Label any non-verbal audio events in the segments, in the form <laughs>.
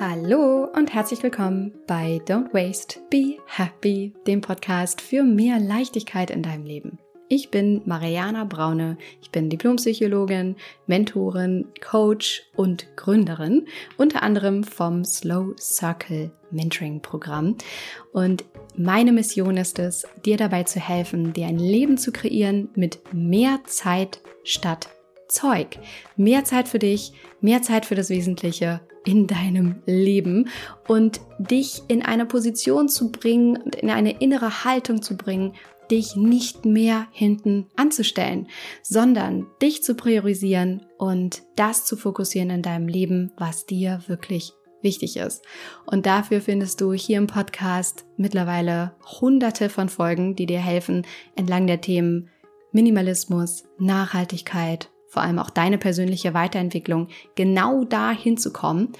Hallo und herzlich willkommen bei Don't Waste, Be Happy, dem Podcast für mehr Leichtigkeit in deinem Leben. Ich bin Mariana Braune, ich bin Diplompsychologin, Mentorin, Coach und Gründerin, unter anderem vom Slow Circle Mentoring Programm. Und meine Mission ist es, dir dabei zu helfen, dir ein Leben zu kreieren mit mehr Zeit statt Zeug. Mehr Zeit für dich, mehr Zeit für das Wesentliche in deinem Leben und dich in eine Position zu bringen und in eine innere Haltung zu bringen, dich nicht mehr hinten anzustellen, sondern dich zu priorisieren und das zu fokussieren in deinem Leben, was dir wirklich wichtig ist. Und dafür findest du hier im Podcast mittlerweile hunderte von Folgen, die dir helfen, entlang der Themen Minimalismus, Nachhaltigkeit, vor allem auch deine persönliche Weiterentwicklung, genau da hinzukommen.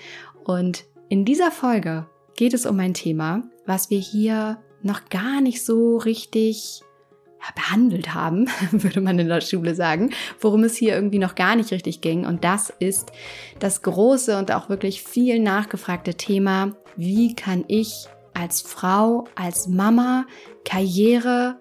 Und in dieser Folge geht es um ein Thema, was wir hier noch gar nicht so richtig behandelt haben, <laughs> würde man in der Schule sagen, worum es hier irgendwie noch gar nicht richtig ging. Und das ist das große und auch wirklich viel nachgefragte Thema, wie kann ich als Frau, als Mama Karriere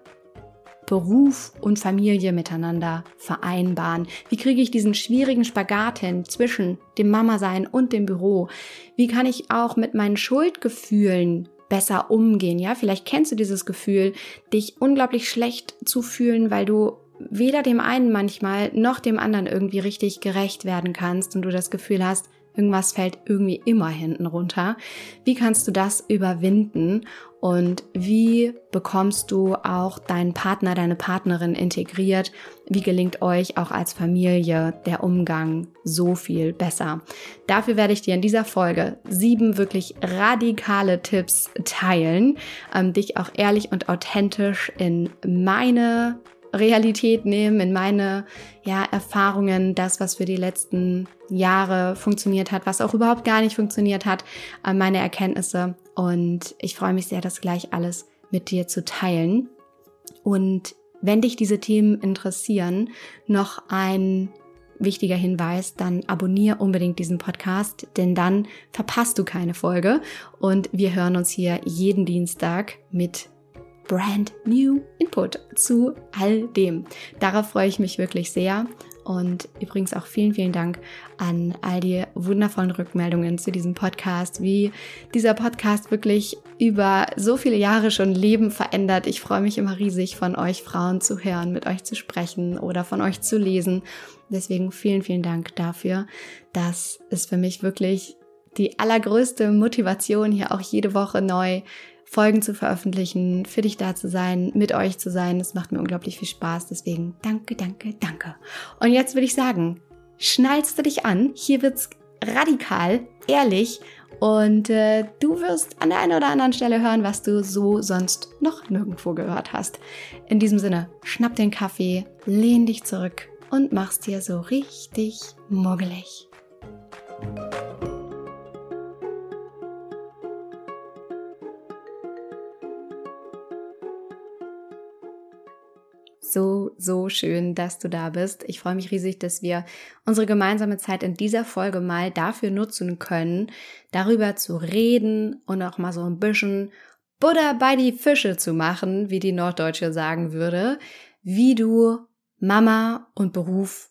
Beruf und Familie miteinander vereinbaren? Wie kriege ich diesen schwierigen Spagat hin zwischen dem Mama-Sein und dem Büro? Wie kann ich auch mit meinen Schuldgefühlen besser umgehen? Ja, vielleicht kennst du dieses Gefühl, dich unglaublich schlecht zu fühlen, weil du weder dem einen manchmal noch dem anderen irgendwie richtig gerecht werden kannst und du das Gefühl hast, Irgendwas fällt irgendwie immer hinten runter. Wie kannst du das überwinden und wie bekommst du auch deinen Partner, deine Partnerin integriert? Wie gelingt euch auch als Familie der Umgang so viel besser? Dafür werde ich dir in dieser Folge sieben wirklich radikale Tipps teilen, ähm, dich auch ehrlich und authentisch in meine Realität nehmen, in meine ja, Erfahrungen, das, was für die letzten Jahre funktioniert hat, was auch überhaupt gar nicht funktioniert hat, äh, meine Erkenntnisse. Und ich freue mich sehr, das gleich alles mit dir zu teilen. Und wenn dich diese Themen interessieren, noch ein wichtiger Hinweis, dann abonniere unbedingt diesen Podcast, denn dann verpasst du keine Folge. Und wir hören uns hier jeden Dienstag mit brand new Input zu all dem. Darauf freue ich mich wirklich sehr. Und übrigens auch vielen, vielen Dank an all die wundervollen Rückmeldungen zu diesem Podcast, wie dieser Podcast wirklich über so viele Jahre schon Leben verändert. Ich freue mich immer riesig, von euch Frauen zu hören, mit euch zu sprechen oder von euch zu lesen. Deswegen vielen, vielen Dank dafür. Das ist für mich wirklich die allergrößte Motivation, hier auch jede Woche neu Folgen zu veröffentlichen, für dich da zu sein, mit euch zu sein. Das macht mir unglaublich viel Spaß. Deswegen danke, danke, danke. Und jetzt würde ich sagen, schnallst du dich an. Hier wird's radikal, ehrlich und äh, du wirst an der einen oder anderen Stelle hören, was du so sonst noch nirgendwo gehört hast. In diesem Sinne, schnapp den Kaffee, lehn dich zurück und mach's dir so richtig muggelig. So, so schön, dass du da bist. Ich freue mich riesig, dass wir unsere gemeinsame Zeit in dieser Folge mal dafür nutzen können, darüber zu reden und auch mal so ein bisschen Butter bei die Fische zu machen, wie die Norddeutsche sagen würde, wie du Mama und Beruf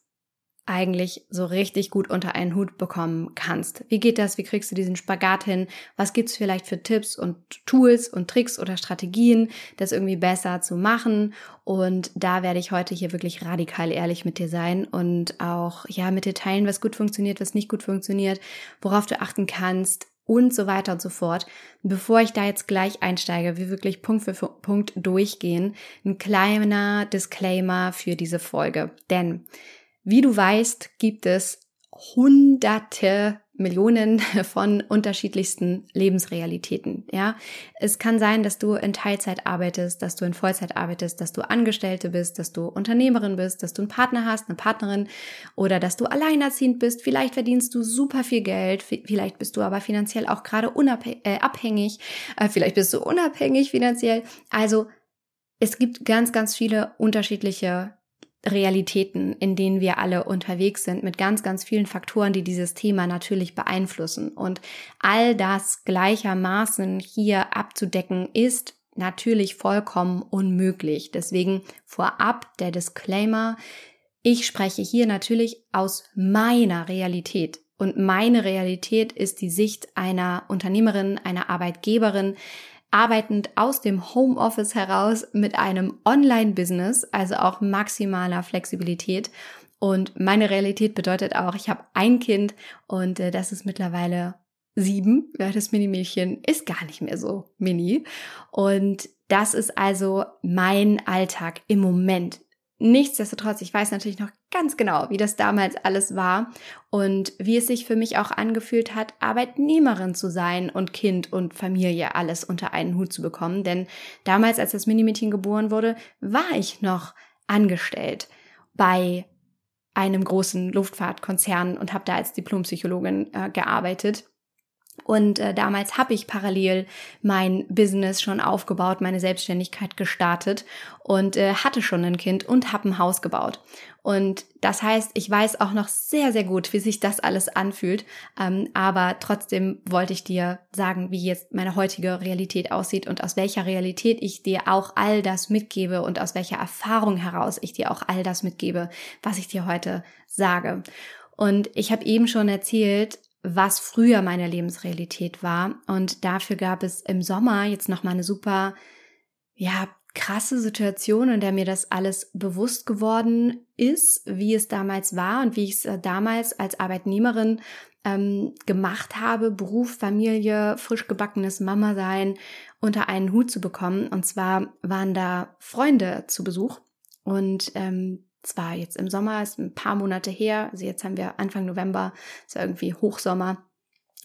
eigentlich so richtig gut unter einen Hut bekommen kannst. Wie geht das? Wie kriegst du diesen Spagat hin? Was gibt's vielleicht für Tipps und Tools und Tricks oder Strategien, das irgendwie besser zu machen? Und da werde ich heute hier wirklich radikal ehrlich mit dir sein und auch ja mit dir teilen, was gut funktioniert, was nicht gut funktioniert, worauf du achten kannst und so weiter und so fort. Bevor ich da jetzt gleich einsteige, wir wirklich Punkt für Punkt durchgehen, ein kleiner Disclaimer für diese Folge. Denn wie du weißt, gibt es hunderte Millionen <laughs> von unterschiedlichsten Lebensrealitäten. Ja, es kann sein, dass du in Teilzeit arbeitest, dass du in Vollzeit arbeitest, dass du Angestellte bist, dass du Unternehmerin bist, dass du einen Partner hast, eine Partnerin oder dass du alleinerziehend bist. Vielleicht verdienst du super viel Geld, vielleicht bist du aber finanziell auch gerade äh, abhängig, äh, vielleicht bist du unabhängig finanziell. Also es gibt ganz, ganz viele unterschiedliche Realitäten, in denen wir alle unterwegs sind, mit ganz, ganz vielen Faktoren, die dieses Thema natürlich beeinflussen. Und all das gleichermaßen hier abzudecken, ist natürlich vollkommen unmöglich. Deswegen vorab der Disclaimer. Ich spreche hier natürlich aus meiner Realität. Und meine Realität ist die Sicht einer Unternehmerin, einer Arbeitgeberin, arbeitend aus dem Homeoffice heraus mit einem Online-Business, also auch maximaler Flexibilität. Und meine Realität bedeutet auch, ich habe ein Kind und äh, das ist mittlerweile sieben. Ja, das Mini-Mädchen ist gar nicht mehr so mini. Und das ist also mein Alltag im Moment. Nichtsdestotrotz, ich weiß natürlich noch ganz genau, wie das damals alles war und wie es sich für mich auch angefühlt hat, Arbeitnehmerin zu sein und Kind und Familie alles unter einen Hut zu bekommen. Denn damals, als das Minimädchen geboren wurde, war ich noch angestellt bei einem großen Luftfahrtkonzern und habe da als Diplompsychologin äh, gearbeitet. Und äh, damals habe ich parallel mein Business schon aufgebaut, meine Selbstständigkeit gestartet und äh, hatte schon ein Kind und habe ein Haus gebaut. Und das heißt, ich weiß auch noch sehr, sehr gut, wie sich das alles anfühlt. Ähm, aber trotzdem wollte ich dir sagen, wie jetzt meine heutige Realität aussieht und aus welcher Realität ich dir auch all das mitgebe und aus welcher Erfahrung heraus ich dir auch all das mitgebe, was ich dir heute sage. Und ich habe eben schon erzählt, was früher meine Lebensrealität war. Und dafür gab es im Sommer jetzt nochmal eine super, ja, krasse Situation, in der mir das alles bewusst geworden ist, wie es damals war und wie ich es äh, damals als Arbeitnehmerin ähm, gemacht habe, Beruf, Familie, frisch gebackenes Mama sein unter einen Hut zu bekommen. Und zwar waren da Freunde zu Besuch und ähm, zwar jetzt im Sommer, ist ein paar Monate her, also jetzt haben wir Anfang November, ist ja irgendwie Hochsommer.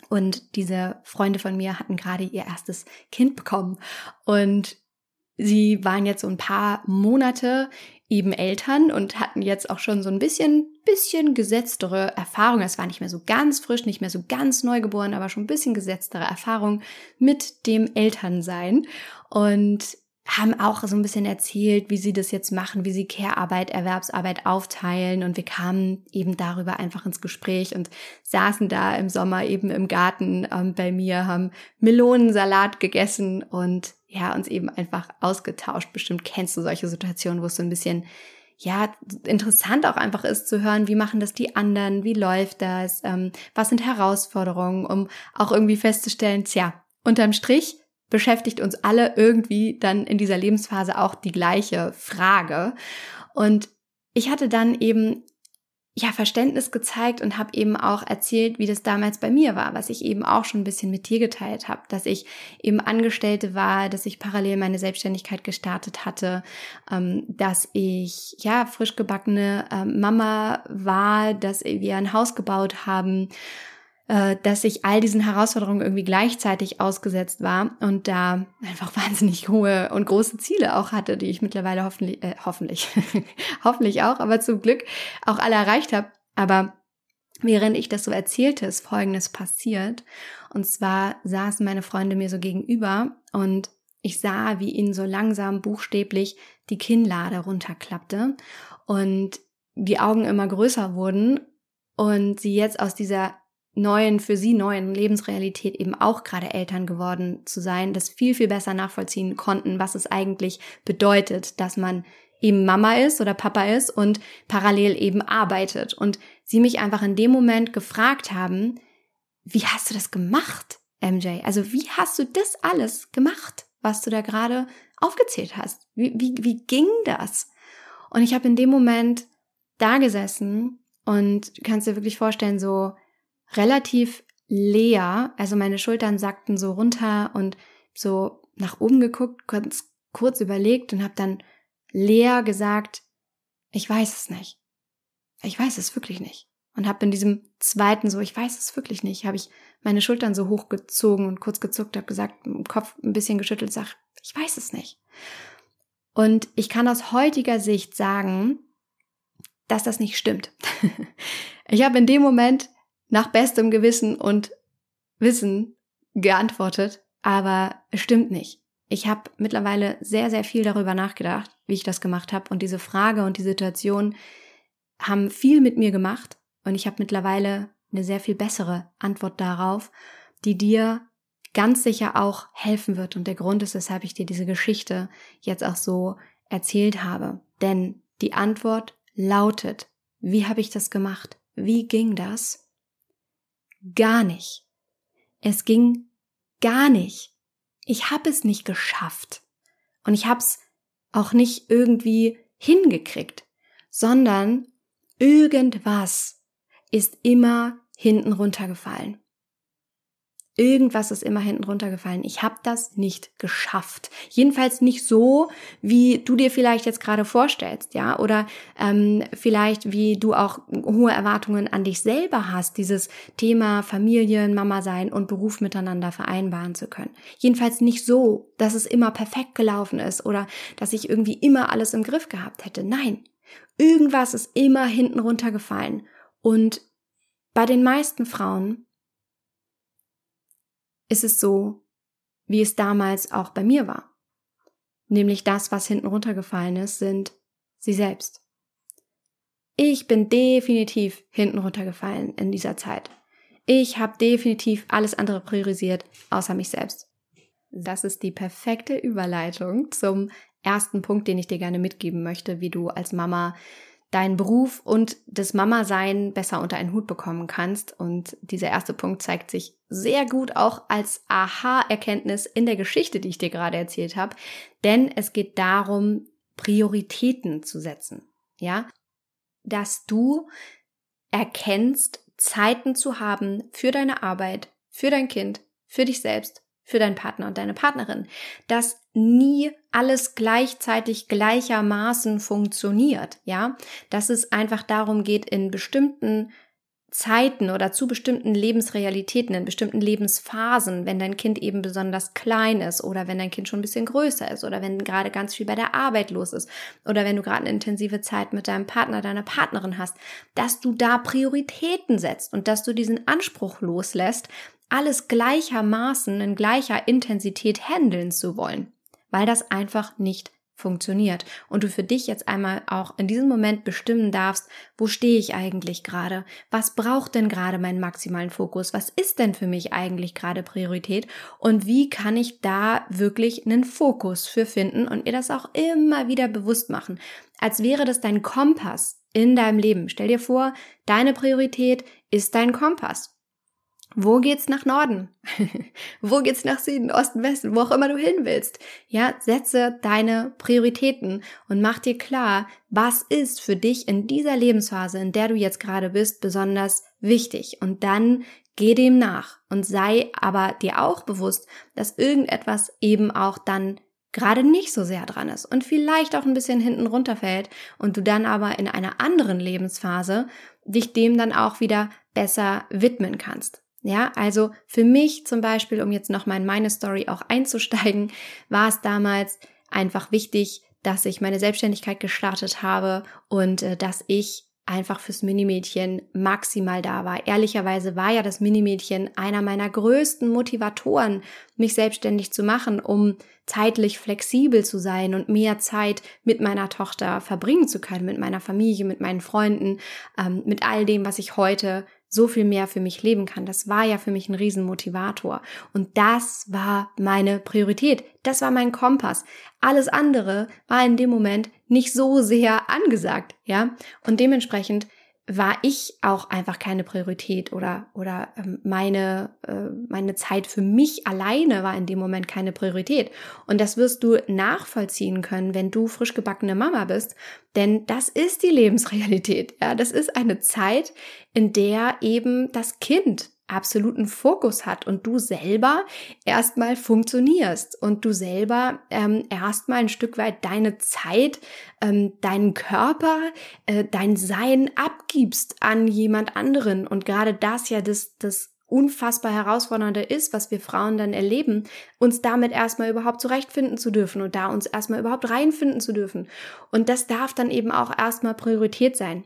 Und diese Freunde von mir hatten gerade ihr erstes Kind bekommen. Und sie waren jetzt so ein paar Monate eben Eltern und hatten jetzt auch schon so ein bisschen, bisschen gesetztere Erfahrung. Es war nicht mehr so ganz frisch, nicht mehr so ganz neugeboren, aber schon ein bisschen gesetztere Erfahrung mit dem Elternsein. Und haben auch so ein bisschen erzählt, wie sie das jetzt machen, wie sie Care-Arbeit, Erwerbsarbeit aufteilen und wir kamen eben darüber einfach ins Gespräch und saßen da im Sommer eben im Garten ähm, bei mir, haben Melonensalat gegessen und ja, uns eben einfach ausgetauscht. Bestimmt kennst du solche Situationen, wo es so ein bisschen ja, interessant auch einfach ist zu hören, wie machen das die anderen, wie läuft das, ähm, was sind Herausforderungen, um auch irgendwie festzustellen, tja, unterm Strich beschäftigt uns alle irgendwie dann in dieser Lebensphase auch die gleiche Frage. Und ich hatte dann eben ja Verständnis gezeigt und habe eben auch erzählt, wie das damals bei mir war, was ich eben auch schon ein bisschen mit dir geteilt habe, dass ich eben Angestellte war, dass ich parallel meine Selbstständigkeit gestartet hatte, ähm, dass ich ja frisch gebackene ähm, Mama war, dass wir ein Haus gebaut haben äh, dass ich all diesen Herausforderungen irgendwie gleichzeitig ausgesetzt war und da einfach <laughs> wahnsinnig hohe und große Ziele auch hatte, die ich mittlerweile hoffentlich, äh, hoffentlich, <laughs> hoffentlich auch, aber zum Glück auch alle erreicht habe. Aber während ich das so erzählte, ist Folgendes passiert. Und zwar saßen meine Freunde mir so gegenüber und ich sah, wie ihnen so langsam buchstäblich die Kinnlade runterklappte und die Augen immer größer wurden und sie jetzt aus dieser neuen, für sie neuen Lebensrealität eben auch gerade Eltern geworden zu sein, das viel, viel besser nachvollziehen konnten, was es eigentlich bedeutet, dass man eben Mama ist oder Papa ist und parallel eben arbeitet. Und sie mich einfach in dem Moment gefragt haben, wie hast du das gemacht, MJ? Also wie hast du das alles gemacht, was du da gerade aufgezählt hast? Wie, wie, wie ging das? Und ich habe in dem Moment da gesessen und du kannst dir wirklich vorstellen, so relativ leer. Also meine Schultern sackten so runter und so nach oben geguckt, kurz, kurz überlegt und habe dann leer gesagt, ich weiß es nicht. Ich weiß es wirklich nicht. Und habe in diesem zweiten so, ich weiß es wirklich nicht, habe ich meine Schultern so hochgezogen und kurz gezuckt, habe gesagt, im Kopf ein bisschen geschüttelt, sag, ich weiß es nicht. Und ich kann aus heutiger Sicht sagen, dass das nicht stimmt. <laughs> ich habe in dem Moment nach bestem Gewissen und Wissen geantwortet, aber es stimmt nicht. Ich habe mittlerweile sehr, sehr viel darüber nachgedacht, wie ich das gemacht habe. Und diese Frage und die Situation haben viel mit mir gemacht. Und ich habe mittlerweile eine sehr viel bessere Antwort darauf, die dir ganz sicher auch helfen wird. Und der Grund ist, weshalb ich dir diese Geschichte jetzt auch so erzählt habe. Denn die Antwort lautet, wie habe ich das gemacht? Wie ging das? Gar nicht. Es ging gar nicht. Ich habe es nicht geschafft. Und ich habe es auch nicht irgendwie hingekriegt, sondern irgendwas ist immer hinten runtergefallen. Irgendwas ist immer hinten runtergefallen. Ich habe das nicht geschafft. Jedenfalls nicht so, wie du dir vielleicht jetzt gerade vorstellst, ja, oder ähm, vielleicht wie du auch hohe Erwartungen an dich selber hast, dieses Thema Familien, Mama sein und Beruf miteinander vereinbaren zu können. Jedenfalls nicht so, dass es immer perfekt gelaufen ist oder dass ich irgendwie immer alles im Griff gehabt hätte. Nein, irgendwas ist immer hinten runtergefallen und bei den meisten Frauen ist es so, wie es damals auch bei mir war. Nämlich das, was hinten runtergefallen ist, sind sie selbst. Ich bin definitiv hinten runtergefallen in dieser Zeit. Ich habe definitiv alles andere priorisiert, außer mich selbst. Das ist die perfekte Überleitung zum ersten Punkt, den ich dir gerne mitgeben möchte, wie du als Mama deinen Beruf und das Mama-Sein besser unter einen Hut bekommen kannst. Und dieser erste Punkt zeigt sich sehr gut auch als Aha-Erkenntnis in der Geschichte, die ich dir gerade erzählt habe. Denn es geht darum, Prioritäten zu setzen. Ja, dass du erkennst, Zeiten zu haben für deine Arbeit, für dein Kind, für dich selbst, für deinen Partner und deine Partnerin, dass nie alles gleichzeitig gleichermaßen funktioniert, ja, dass es einfach darum geht, in bestimmten Zeiten oder zu bestimmten Lebensrealitäten, in bestimmten Lebensphasen, wenn dein Kind eben besonders klein ist oder wenn dein Kind schon ein bisschen größer ist oder wenn gerade ganz viel bei der Arbeit los ist oder wenn du gerade eine intensive Zeit mit deinem Partner, deiner Partnerin hast, dass du da Prioritäten setzt und dass du diesen Anspruch loslässt, alles gleichermaßen in gleicher Intensität handeln zu wollen, weil das einfach nicht funktioniert und du für dich jetzt einmal auch in diesem Moment bestimmen darfst, wo stehe ich eigentlich gerade? Was braucht denn gerade meinen maximalen Fokus? Was ist denn für mich eigentlich gerade Priorität? Und wie kann ich da wirklich einen Fokus für finden und mir das auch immer wieder bewusst machen, als wäre das dein Kompass in deinem Leben. Stell dir vor, deine Priorität ist dein Kompass. Wo geht's nach Norden? <laughs> wo geht's nach Süden, Osten, Westen, wo auch immer du hin willst? Ja, setze deine Prioritäten und mach dir klar, was ist für dich in dieser Lebensphase, in der du jetzt gerade bist, besonders wichtig. Und dann geh dem nach und sei aber dir auch bewusst, dass irgendetwas eben auch dann gerade nicht so sehr dran ist und vielleicht auch ein bisschen hinten runterfällt und du dann aber in einer anderen Lebensphase dich dem dann auch wieder besser widmen kannst. Ja, also für mich zum Beispiel, um jetzt nochmal in meine Story auch <laughs> einzusteigen, war es damals einfach wichtig, dass ich meine Selbstständigkeit gestartet habe und äh, dass ich einfach fürs Minimädchen maximal da war. Ehrlicherweise war ja das Minimädchen einer meiner größten Motivatoren, mich selbstständig zu machen, um zeitlich flexibel zu sein und mehr Zeit mit meiner Tochter verbringen zu können, mit meiner Familie, mit meinen Freunden, ähm, mit all dem, was ich heute so viel mehr für mich leben kann. Das war ja für mich ein Riesenmotivator. Und das war meine Priorität. Das war mein Kompass. Alles andere war in dem Moment nicht so sehr angesagt, ja. Und dementsprechend war ich auch einfach keine Priorität oder oder ähm, meine äh, meine Zeit für mich alleine war in dem Moment keine Priorität und das wirst du nachvollziehen können, wenn du frisch gebackene Mama bist, denn das ist die Lebensrealität. Ja, das ist eine Zeit, in der eben das Kind absoluten Fokus hat und du selber erstmal funktionierst und du selber ähm, erstmal ein Stück weit deine Zeit, ähm, deinen Körper, äh, dein Sein abgibst an jemand anderen. Und gerade das ja das, das unfassbar herausfordernde ist, was wir Frauen dann erleben, uns damit erstmal überhaupt zurechtfinden zu dürfen und da uns erstmal überhaupt reinfinden zu dürfen. Und das darf dann eben auch erstmal Priorität sein.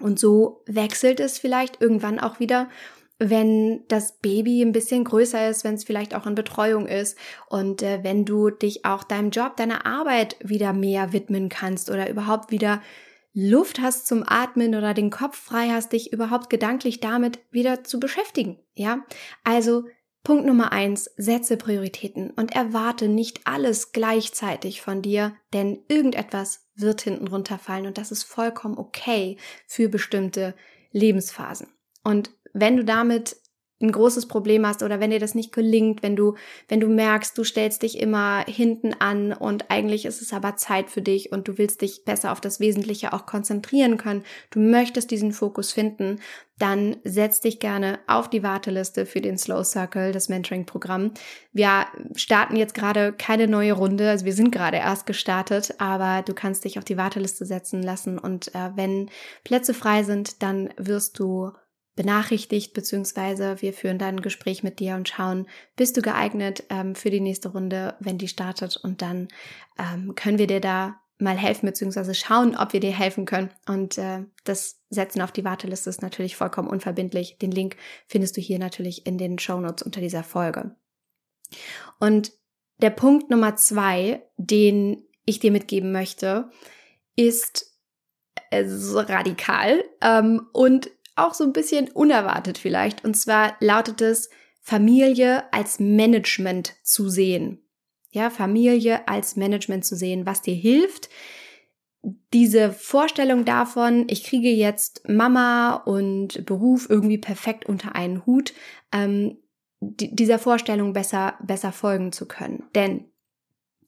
Und so wechselt es vielleicht irgendwann auch wieder wenn das Baby ein bisschen größer ist, wenn es vielleicht auch in Betreuung ist und äh, wenn du dich auch deinem Job, deiner Arbeit wieder mehr widmen kannst oder überhaupt wieder Luft hast zum Atmen oder den Kopf frei hast, dich überhaupt gedanklich damit wieder zu beschäftigen. Ja, also Punkt Nummer eins, setze Prioritäten und erwarte nicht alles gleichzeitig von dir, denn irgendetwas wird hinten runterfallen und das ist vollkommen okay für bestimmte Lebensphasen. Und wenn du damit ein großes Problem hast oder wenn dir das nicht gelingt, wenn du, wenn du merkst, du stellst dich immer hinten an und eigentlich ist es aber Zeit für dich und du willst dich besser auf das Wesentliche auch konzentrieren können, du möchtest diesen Fokus finden, dann setz dich gerne auf die Warteliste für den Slow Circle, das Mentoring-Programm. Wir starten jetzt gerade keine neue Runde, also wir sind gerade erst gestartet, aber du kannst dich auf die Warteliste setzen lassen und äh, wenn Plätze frei sind, dann wirst du benachrichtigt, beziehungsweise wir führen dann ein Gespräch mit dir und schauen, bist du geeignet ähm, für die nächste Runde, wenn die startet und dann ähm, können wir dir da mal helfen, beziehungsweise schauen, ob wir dir helfen können. Und äh, das Setzen auf die Warteliste ist natürlich vollkommen unverbindlich. Den Link findest du hier natürlich in den Show Notes unter dieser Folge. Und der Punkt Nummer zwei, den ich dir mitgeben möchte, ist äh, so radikal ähm, und auch so ein bisschen unerwartet vielleicht. Und zwar lautet es, Familie als Management zu sehen. Ja, Familie als Management zu sehen, was dir hilft, diese Vorstellung davon, ich kriege jetzt Mama und Beruf irgendwie perfekt unter einen Hut, ähm, dieser Vorstellung besser, besser folgen zu können. Denn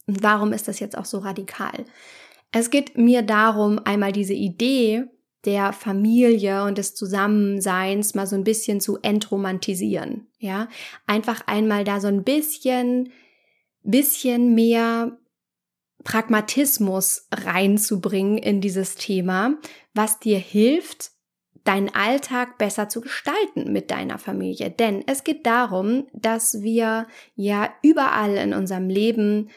warum ist das jetzt auch so radikal? Es geht mir darum, einmal diese Idee der Familie und des Zusammenseins mal so ein bisschen zu entromantisieren. Ja, einfach einmal da so ein bisschen, bisschen mehr Pragmatismus reinzubringen in dieses Thema, was dir hilft, deinen Alltag besser zu gestalten mit deiner Familie. Denn es geht darum, dass wir ja überall in unserem Leben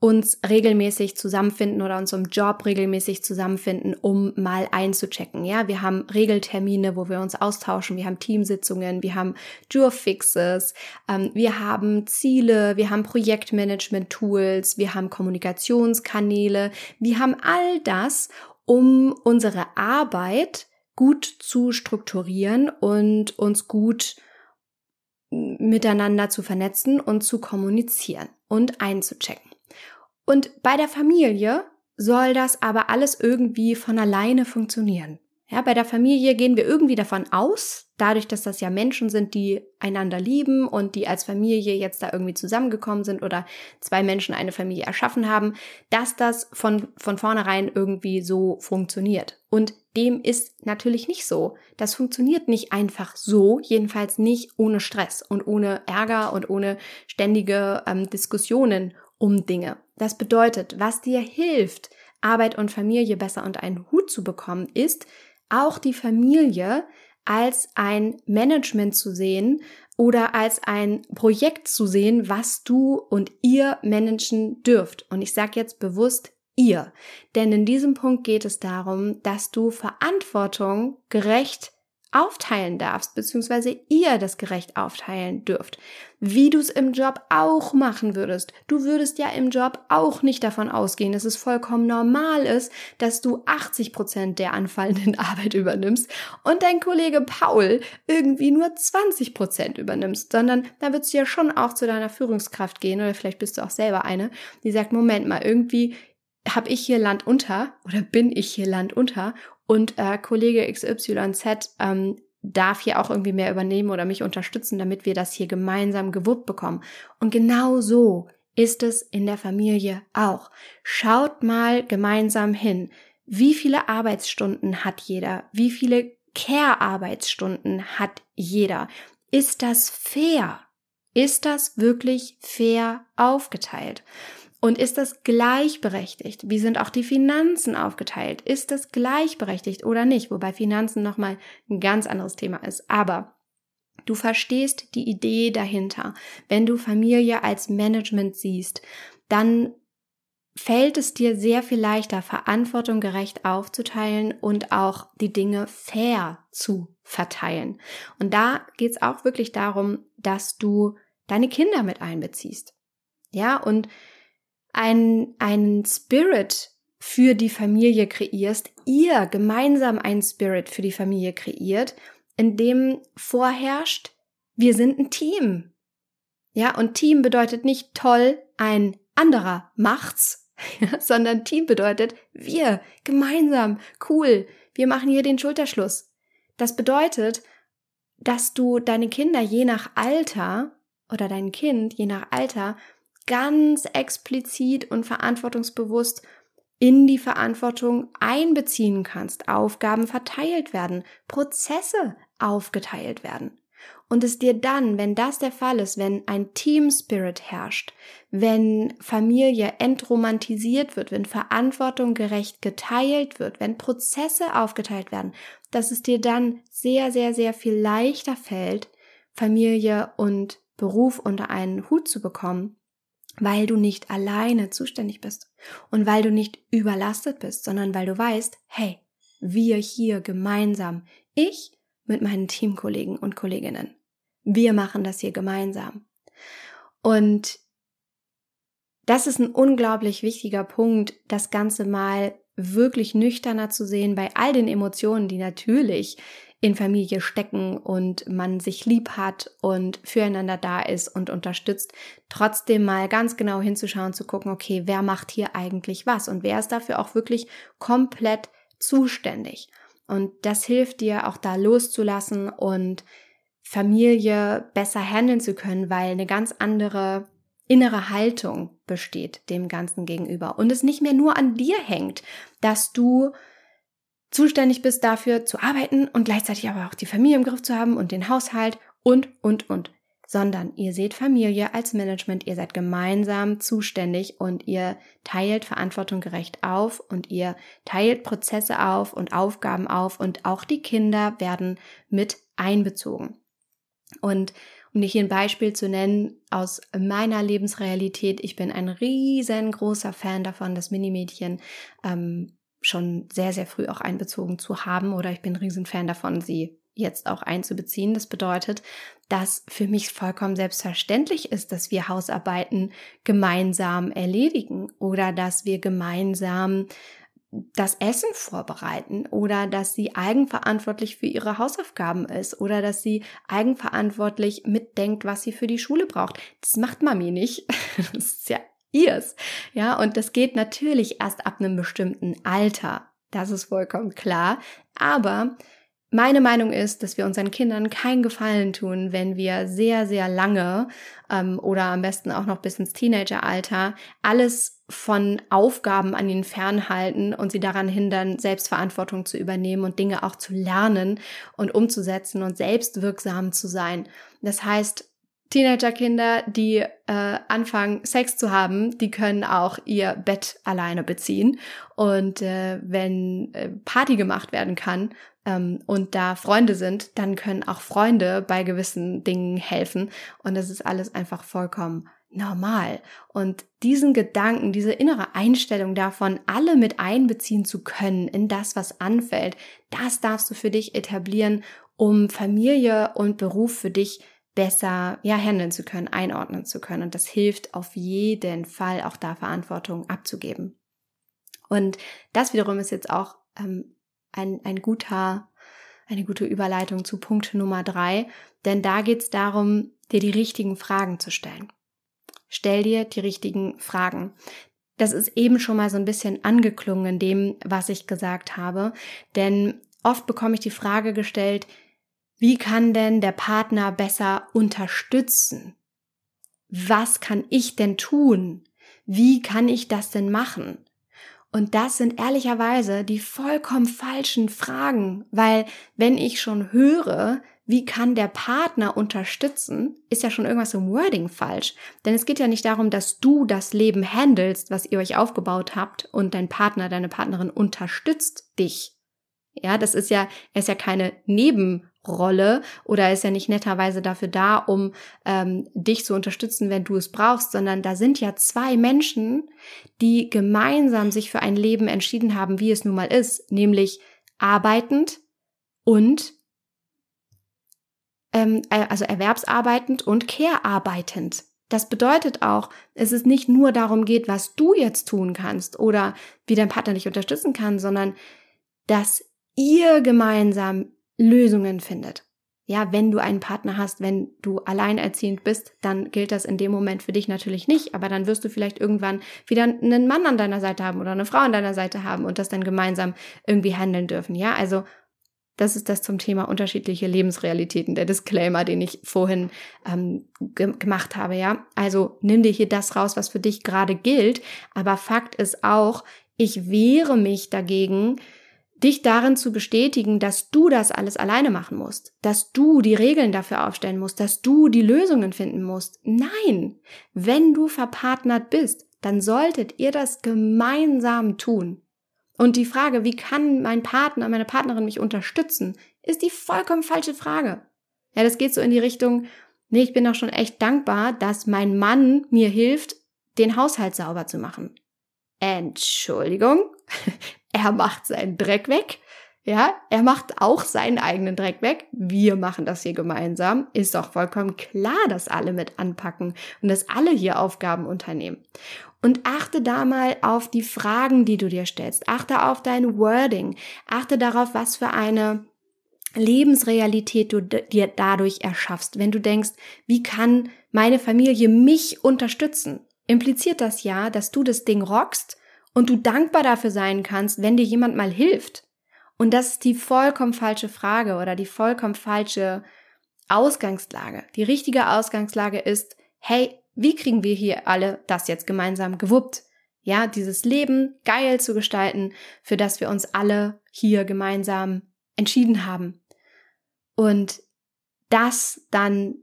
uns regelmäßig zusammenfinden oder uns im Job regelmäßig zusammenfinden, um mal einzuchecken. Ja, wir haben Regeltermine, wo wir uns austauschen, wir haben Teamsitzungen, wir haben Jurfixes, ähm, wir haben Ziele, wir haben Projektmanagement-Tools, wir haben Kommunikationskanäle, wir haben all das, um unsere Arbeit gut zu strukturieren und uns gut miteinander zu vernetzen und zu kommunizieren und einzuchecken. Und bei der Familie soll das aber alles irgendwie von alleine funktionieren. Ja, bei der Familie gehen wir irgendwie davon aus, dadurch, dass das ja Menschen sind, die einander lieben und die als Familie jetzt da irgendwie zusammengekommen sind oder zwei Menschen eine Familie erschaffen haben, dass das von, von vornherein irgendwie so funktioniert. Und dem ist natürlich nicht so. Das funktioniert nicht einfach so, jedenfalls nicht ohne Stress und ohne Ärger und ohne ständige ähm, Diskussionen um Dinge. Das bedeutet, was dir hilft, Arbeit und Familie besser unter einen Hut zu bekommen, ist auch die Familie als ein Management zu sehen oder als ein Projekt zu sehen, was du und ihr managen dürft. Und ich sage jetzt bewusst ihr, denn in diesem Punkt geht es darum, dass du Verantwortung gerecht aufteilen darfst, beziehungsweise ihr das gerecht aufteilen dürft. Wie du es im Job auch machen würdest. Du würdest ja im Job auch nicht davon ausgehen, dass es vollkommen normal ist, dass du 80 Prozent der anfallenden <laughs> Arbeit übernimmst und dein Kollege Paul irgendwie nur 20 Prozent übernimmst, sondern da würdest du ja schon auch zu deiner Führungskraft gehen oder vielleicht bist du auch selber eine, die sagt, Moment mal, irgendwie habe ich hier Land unter oder bin ich hier Land unter und äh, Kollege XYZ ähm, darf hier auch irgendwie mehr übernehmen oder mich unterstützen, damit wir das hier gemeinsam gewuppt bekommen. Und genau so ist es in der Familie auch. Schaut mal gemeinsam hin. Wie viele Arbeitsstunden hat jeder? Wie viele Care-Arbeitsstunden hat jeder? Ist das fair? Ist das wirklich fair aufgeteilt? Und ist das gleichberechtigt? Wie sind auch die Finanzen aufgeteilt? Ist das gleichberechtigt oder nicht? Wobei Finanzen nochmal ein ganz anderes Thema ist. Aber du verstehst die Idee dahinter. Wenn du Familie als Management siehst, dann fällt es dir sehr viel leichter, Verantwortung gerecht aufzuteilen und auch die Dinge fair zu verteilen. Und da geht es auch wirklich darum, dass du deine Kinder mit einbeziehst. Ja, und ein, einen Spirit für die Familie kreierst, ihr gemeinsam einen Spirit für die Familie kreiert, in dem vorherrscht, wir sind ein Team. Ja, und Team bedeutet nicht toll, ein anderer macht's, <laughs> sondern Team bedeutet wir gemeinsam, cool, wir machen hier den Schulterschluss. Das bedeutet, dass du deine Kinder je nach Alter oder dein Kind je nach Alter ganz explizit und verantwortungsbewusst in die Verantwortung einbeziehen kannst, Aufgaben verteilt werden, Prozesse aufgeteilt werden. Und es dir dann, wenn das der Fall ist, wenn ein Team Spirit herrscht, wenn Familie entromantisiert wird, wenn Verantwortung gerecht geteilt wird, wenn Prozesse aufgeteilt werden, dass es dir dann sehr, sehr, sehr viel leichter fällt, Familie und Beruf unter einen Hut zu bekommen, weil du nicht alleine zuständig bist und weil du nicht überlastet bist, sondern weil du weißt, hey, wir hier gemeinsam, ich mit meinen Teamkollegen und Kolleginnen. Wir machen das hier gemeinsam. Und das ist ein unglaublich wichtiger Punkt, das Ganze mal wirklich nüchterner zu sehen bei all den Emotionen, die natürlich in Familie stecken und man sich lieb hat und füreinander da ist und unterstützt, trotzdem mal ganz genau hinzuschauen, zu gucken, okay, wer macht hier eigentlich was und wer ist dafür auch wirklich komplett zuständig. Und das hilft dir auch da loszulassen und Familie besser handeln zu können, weil eine ganz andere innere Haltung besteht dem Ganzen gegenüber und es nicht mehr nur an dir hängt, dass du zuständig bist dafür zu arbeiten und gleichzeitig aber auch die Familie im Griff zu haben und den Haushalt und, und, und, sondern ihr seht Familie als Management, ihr seid gemeinsam zuständig und ihr teilt Verantwortung gerecht auf und ihr teilt Prozesse auf und Aufgaben auf und auch die Kinder werden mit einbezogen. Und um dir hier ein Beispiel zu nennen aus meiner Lebensrealität, ich bin ein riesengroßer Fan davon, das Minimädchen ähm, schon sehr, sehr früh auch einbezogen zu haben oder ich bin ein Riesenfan davon, sie jetzt auch einzubeziehen. Das bedeutet, dass für mich vollkommen selbstverständlich ist, dass wir Hausarbeiten gemeinsam erledigen oder dass wir gemeinsam das Essen vorbereiten oder dass sie eigenverantwortlich für ihre Hausaufgaben ist oder dass sie eigenverantwortlich mitdenkt, was sie für die Schule braucht. Das macht Mami nicht. <laughs> Das ist ja ihrs. Ja, und das geht natürlich erst ab einem bestimmten Alter. Das ist vollkommen klar. Aber meine Meinung ist, dass wir unseren Kindern keinen Gefallen tun, wenn wir sehr, sehr lange ähm, oder am besten auch noch bis ins Teenageralter alles von Aufgaben an ihnen fernhalten und sie daran hindern, Selbstverantwortung zu übernehmen und Dinge auch zu lernen und umzusetzen und selbstwirksam zu sein. Das heißt, Teenagerkinder, die äh, anfangen, Sex zu haben, die können auch ihr Bett alleine beziehen. Und äh, wenn äh, Party gemacht werden kann ähm, und da Freunde sind, dann können auch Freunde bei gewissen Dingen helfen. Und das ist alles einfach vollkommen normal. Und diesen Gedanken, diese innere Einstellung davon, alle mit einbeziehen zu können in das, was anfällt, das darfst du für dich etablieren, um Familie und Beruf für dich besser ja handeln zu können, einordnen zu können. Und das hilft auf jeden Fall auch da Verantwortung abzugeben. Und das wiederum ist jetzt auch ähm, ein, ein guter, eine gute Überleitung zu Punkt Nummer drei, denn da geht es darum, dir die richtigen Fragen zu stellen. Stell dir die richtigen Fragen. Das ist eben schon mal so ein bisschen angeklungen in dem, was ich gesagt habe, denn oft bekomme ich die Frage gestellt, wie kann denn der Partner besser unterstützen? Was kann ich denn tun? Wie kann ich das denn machen? Und das sind ehrlicherweise die vollkommen falschen Fragen, weil wenn ich schon höre, wie kann der Partner unterstützen, ist ja schon irgendwas im Wording falsch. Denn es geht ja nicht darum, dass du das Leben handelst, was ihr euch aufgebaut habt und dein Partner, deine Partnerin unterstützt dich. Ja, das ist ja, er ist ja keine Neben Rolle oder ist ja nicht netterweise dafür da, um ähm, dich zu unterstützen, wenn du es brauchst, sondern da sind ja zwei Menschen, die gemeinsam sich für ein Leben entschieden haben, wie es nun mal ist, nämlich arbeitend und ähm, äh, also erwerbsarbeitend und care-arbeitend. Das bedeutet auch, es ist nicht nur darum geht, was du jetzt tun kannst oder wie dein Partner dich unterstützen kann, sondern dass ihr gemeinsam Lösungen findet. Ja, wenn du einen Partner hast, wenn du alleinerziehend bist, dann gilt das in dem Moment für dich natürlich nicht, aber dann wirst du vielleicht irgendwann wieder einen Mann an deiner Seite haben oder eine Frau an deiner Seite haben und das dann gemeinsam irgendwie handeln dürfen. Ja, also das ist das zum Thema unterschiedliche Lebensrealitäten, der Disclaimer, den ich vorhin ähm, ge gemacht habe, ja. Also nimm dir hier das raus, was für dich gerade gilt, aber Fakt ist auch, ich wehre mich dagegen, dich darin zu bestätigen, dass du das alles alleine machen musst, dass du die Regeln dafür aufstellen musst, dass du die Lösungen finden musst. Nein, wenn du verpartnert bist, dann solltet ihr das gemeinsam tun. Und die Frage, wie kann mein Partner, meine Partnerin mich unterstützen, ist die vollkommen falsche Frage. Ja, das geht so in die Richtung, nee, ich bin auch schon echt dankbar, dass mein Mann mir hilft, den Haushalt sauber zu machen. Entschuldigung, <laughs> er macht seinen Dreck weg. Ja, er macht auch seinen eigenen Dreck weg. Wir machen das hier gemeinsam. Ist doch vollkommen klar, dass alle mit anpacken und dass alle hier Aufgaben unternehmen. Und achte da mal auf die Fragen, die du dir stellst. Achte auf dein Wording. Achte darauf, was für eine Lebensrealität du dir dadurch erschaffst. Wenn du denkst, wie kann meine Familie mich unterstützen? Impliziert das ja, dass du das Ding rockst und du dankbar dafür sein kannst, wenn dir jemand mal hilft. Und das ist die vollkommen falsche Frage oder die vollkommen falsche Ausgangslage. Die richtige Ausgangslage ist, hey, wie kriegen wir hier alle das jetzt gemeinsam gewuppt? Ja, dieses Leben geil zu gestalten, für das wir uns alle hier gemeinsam entschieden haben. Und das dann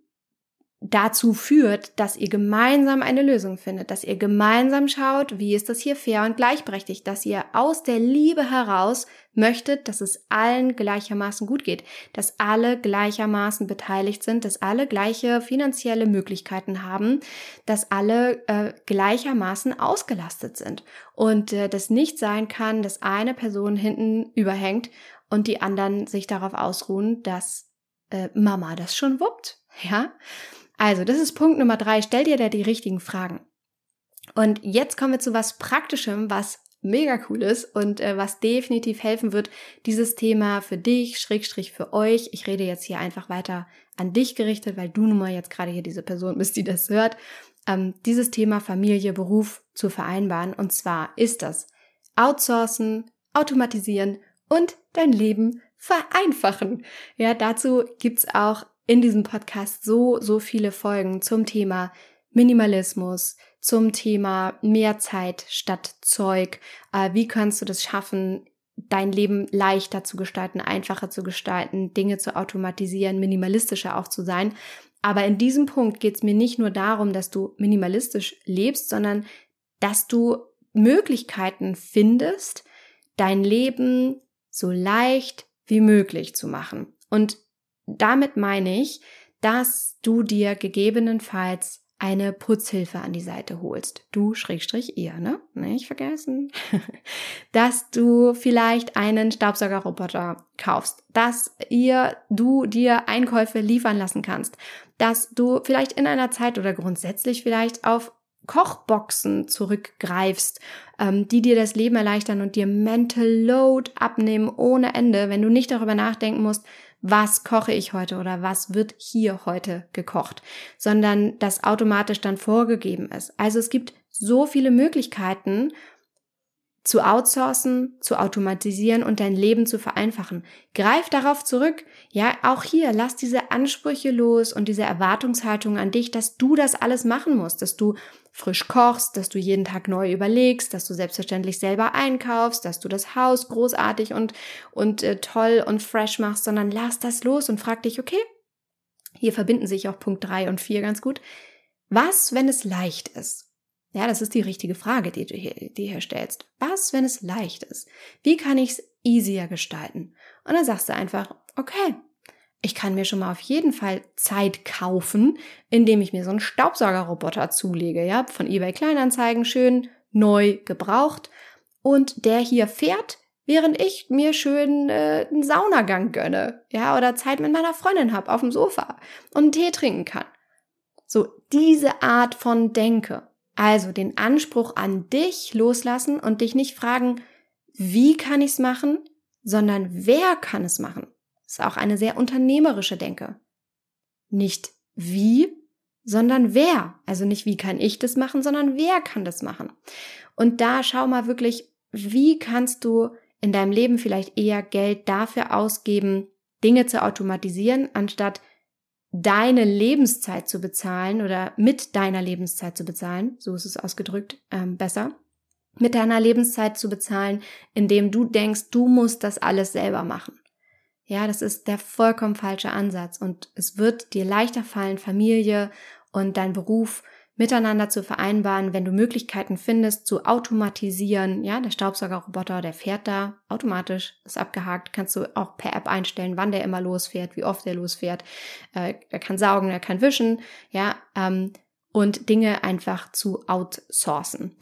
dazu führt, dass ihr gemeinsam eine Lösung findet, dass ihr gemeinsam schaut, wie ist das hier fair und gleichberechtigt, dass ihr aus der Liebe heraus möchtet, dass es allen gleichermaßen gut geht, dass alle gleichermaßen beteiligt sind, dass alle gleiche finanzielle Möglichkeiten haben, dass alle äh, gleichermaßen ausgelastet sind und äh, das nicht sein kann, dass eine Person hinten überhängt und die anderen sich darauf ausruhen, dass äh, Mama das schon wuppt, ja? Also, das ist Punkt Nummer drei. Stell dir da die richtigen Fragen. Und jetzt kommen wir zu was Praktischem, was mega cool ist und äh, was definitiv helfen wird, dieses Thema für dich, Schrägstrich für euch. Ich rede jetzt hier einfach weiter an dich gerichtet, weil du nun mal jetzt gerade hier diese Person bist, die das hört. Ähm, dieses Thema Familie, Beruf zu vereinbaren. Und zwar ist das Outsourcen, Automatisieren und dein Leben vereinfachen. Ja, dazu gibt's auch in diesem Podcast so, so viele Folgen zum Thema Minimalismus, zum Thema mehr Zeit statt Zeug. Äh, wie kannst du das schaffen, dein Leben leichter zu gestalten, einfacher zu gestalten, Dinge zu automatisieren, minimalistischer auch zu sein. Aber in diesem Punkt geht es mir nicht nur darum, dass du minimalistisch lebst, sondern dass du Möglichkeiten findest, dein Leben so leicht wie möglich zu machen. Und damit meine ich, dass du dir gegebenenfalls eine Putzhilfe an die Seite holst. Du Schrägstrich ihr, ne? Nicht vergessen. <laughs> dass du vielleicht einen Staubsaugerroboter kaufst. Dass ihr, du dir Einkäufe liefern lassen kannst. Dass du vielleicht in einer Zeit oder grundsätzlich vielleicht auf Kochboxen zurückgreifst, ähm, die dir das Leben erleichtern und dir Mental Load abnehmen ohne Ende, wenn du nicht darüber nachdenken musst, was koche ich heute oder was wird hier heute gekocht, sondern das automatisch dann vorgegeben ist. Also es gibt so viele Möglichkeiten, zu outsourcen, zu automatisieren und dein Leben zu vereinfachen. Greif darauf zurück. Ja, auch hier, lass diese Ansprüche los und diese Erwartungshaltung an dich, dass du das alles machen musst, dass du frisch kochst, dass du jeden Tag neu überlegst, dass du selbstverständlich selber einkaufst, dass du das Haus großartig und, und äh, toll und fresh machst, sondern lass das los und frag dich, okay, hier verbinden sich auch Punkt drei und vier ganz gut. Was, wenn es leicht ist? Ja, das ist die richtige Frage, die du hier, die hier stellst. Was, wenn es leicht ist? Wie kann ich es easier gestalten? Und dann sagst du einfach, okay, Ich kann mir schon mal auf jeden Fall Zeit kaufen, indem ich mir so einen Staubsaugerroboter zulege, ja, von eBay Kleinanzeigen, schön neu gebraucht. Und der hier fährt, während ich mir schön äh, einen Saunagang gönne, ja, oder Zeit mit meiner Freundin hab auf dem Sofa und einen Tee trinken kann. So diese Art von Denke. Also den Anspruch an dich loslassen und dich nicht fragen, wie kann ich's machen, sondern wer kann es machen. Das ist auch eine sehr unternehmerische Denke. Nicht wie, sondern wer. Also nicht wie kann ich das machen, sondern wer kann das machen. Und da schau mal wirklich, wie kannst du in deinem Leben vielleicht eher Geld dafür ausgeben, Dinge zu automatisieren, anstatt deine Lebenszeit zu bezahlen oder mit deiner Lebenszeit zu bezahlen, so ist es ausgedrückt, ähm, besser, mit deiner Lebenszeit zu bezahlen, indem du denkst, du musst das alles selber machen. Ja, das ist der vollkommen falsche Ansatz und es wird dir leichter fallen, Familie und dein Beruf miteinander zu vereinbaren, wenn du Möglichkeiten findest, zu automatisieren. Ja, der Staubsaugerroboter, der fährt da automatisch, ist abgehakt, kannst du auch per App einstellen, wann der immer losfährt, wie oft der losfährt. Äh, er kann saugen, er kann wischen, ja, ähm, und Dinge einfach zu outsourcen.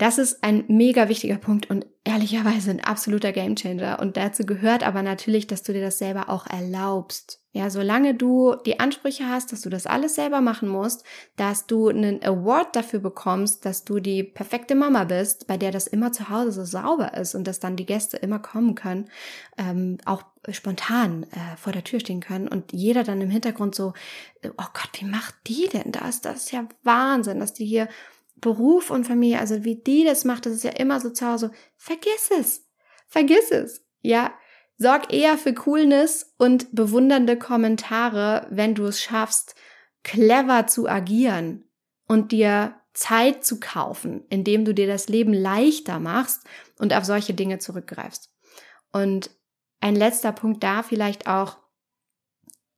Das ist ein mega wichtiger Punkt und ehrlicherweise ein absoluter Gamechanger. Und dazu gehört aber natürlich, dass du dir das selber auch erlaubst. Ja, solange du die Ansprüche hast, dass du das alles selber machen musst, dass du einen Award dafür bekommst, dass du die perfekte Mama bist, bei der das immer zu Hause so sauber ist und dass dann die Gäste immer kommen können, ähm, auch spontan äh, vor der Tür stehen können und jeder dann im Hintergrund so, oh Gott, wie macht die denn das? Das ist ja Wahnsinn, dass die hier Beruf und Familie, also wie die das macht, das ist ja immer so zu Hause. Vergiss es. Vergiss es. Ja. Sorg eher für Coolness und bewundernde Kommentare, wenn du es schaffst, clever zu agieren und dir Zeit zu kaufen, indem du dir das Leben leichter machst und auf solche Dinge zurückgreifst. Und ein letzter Punkt da vielleicht auch,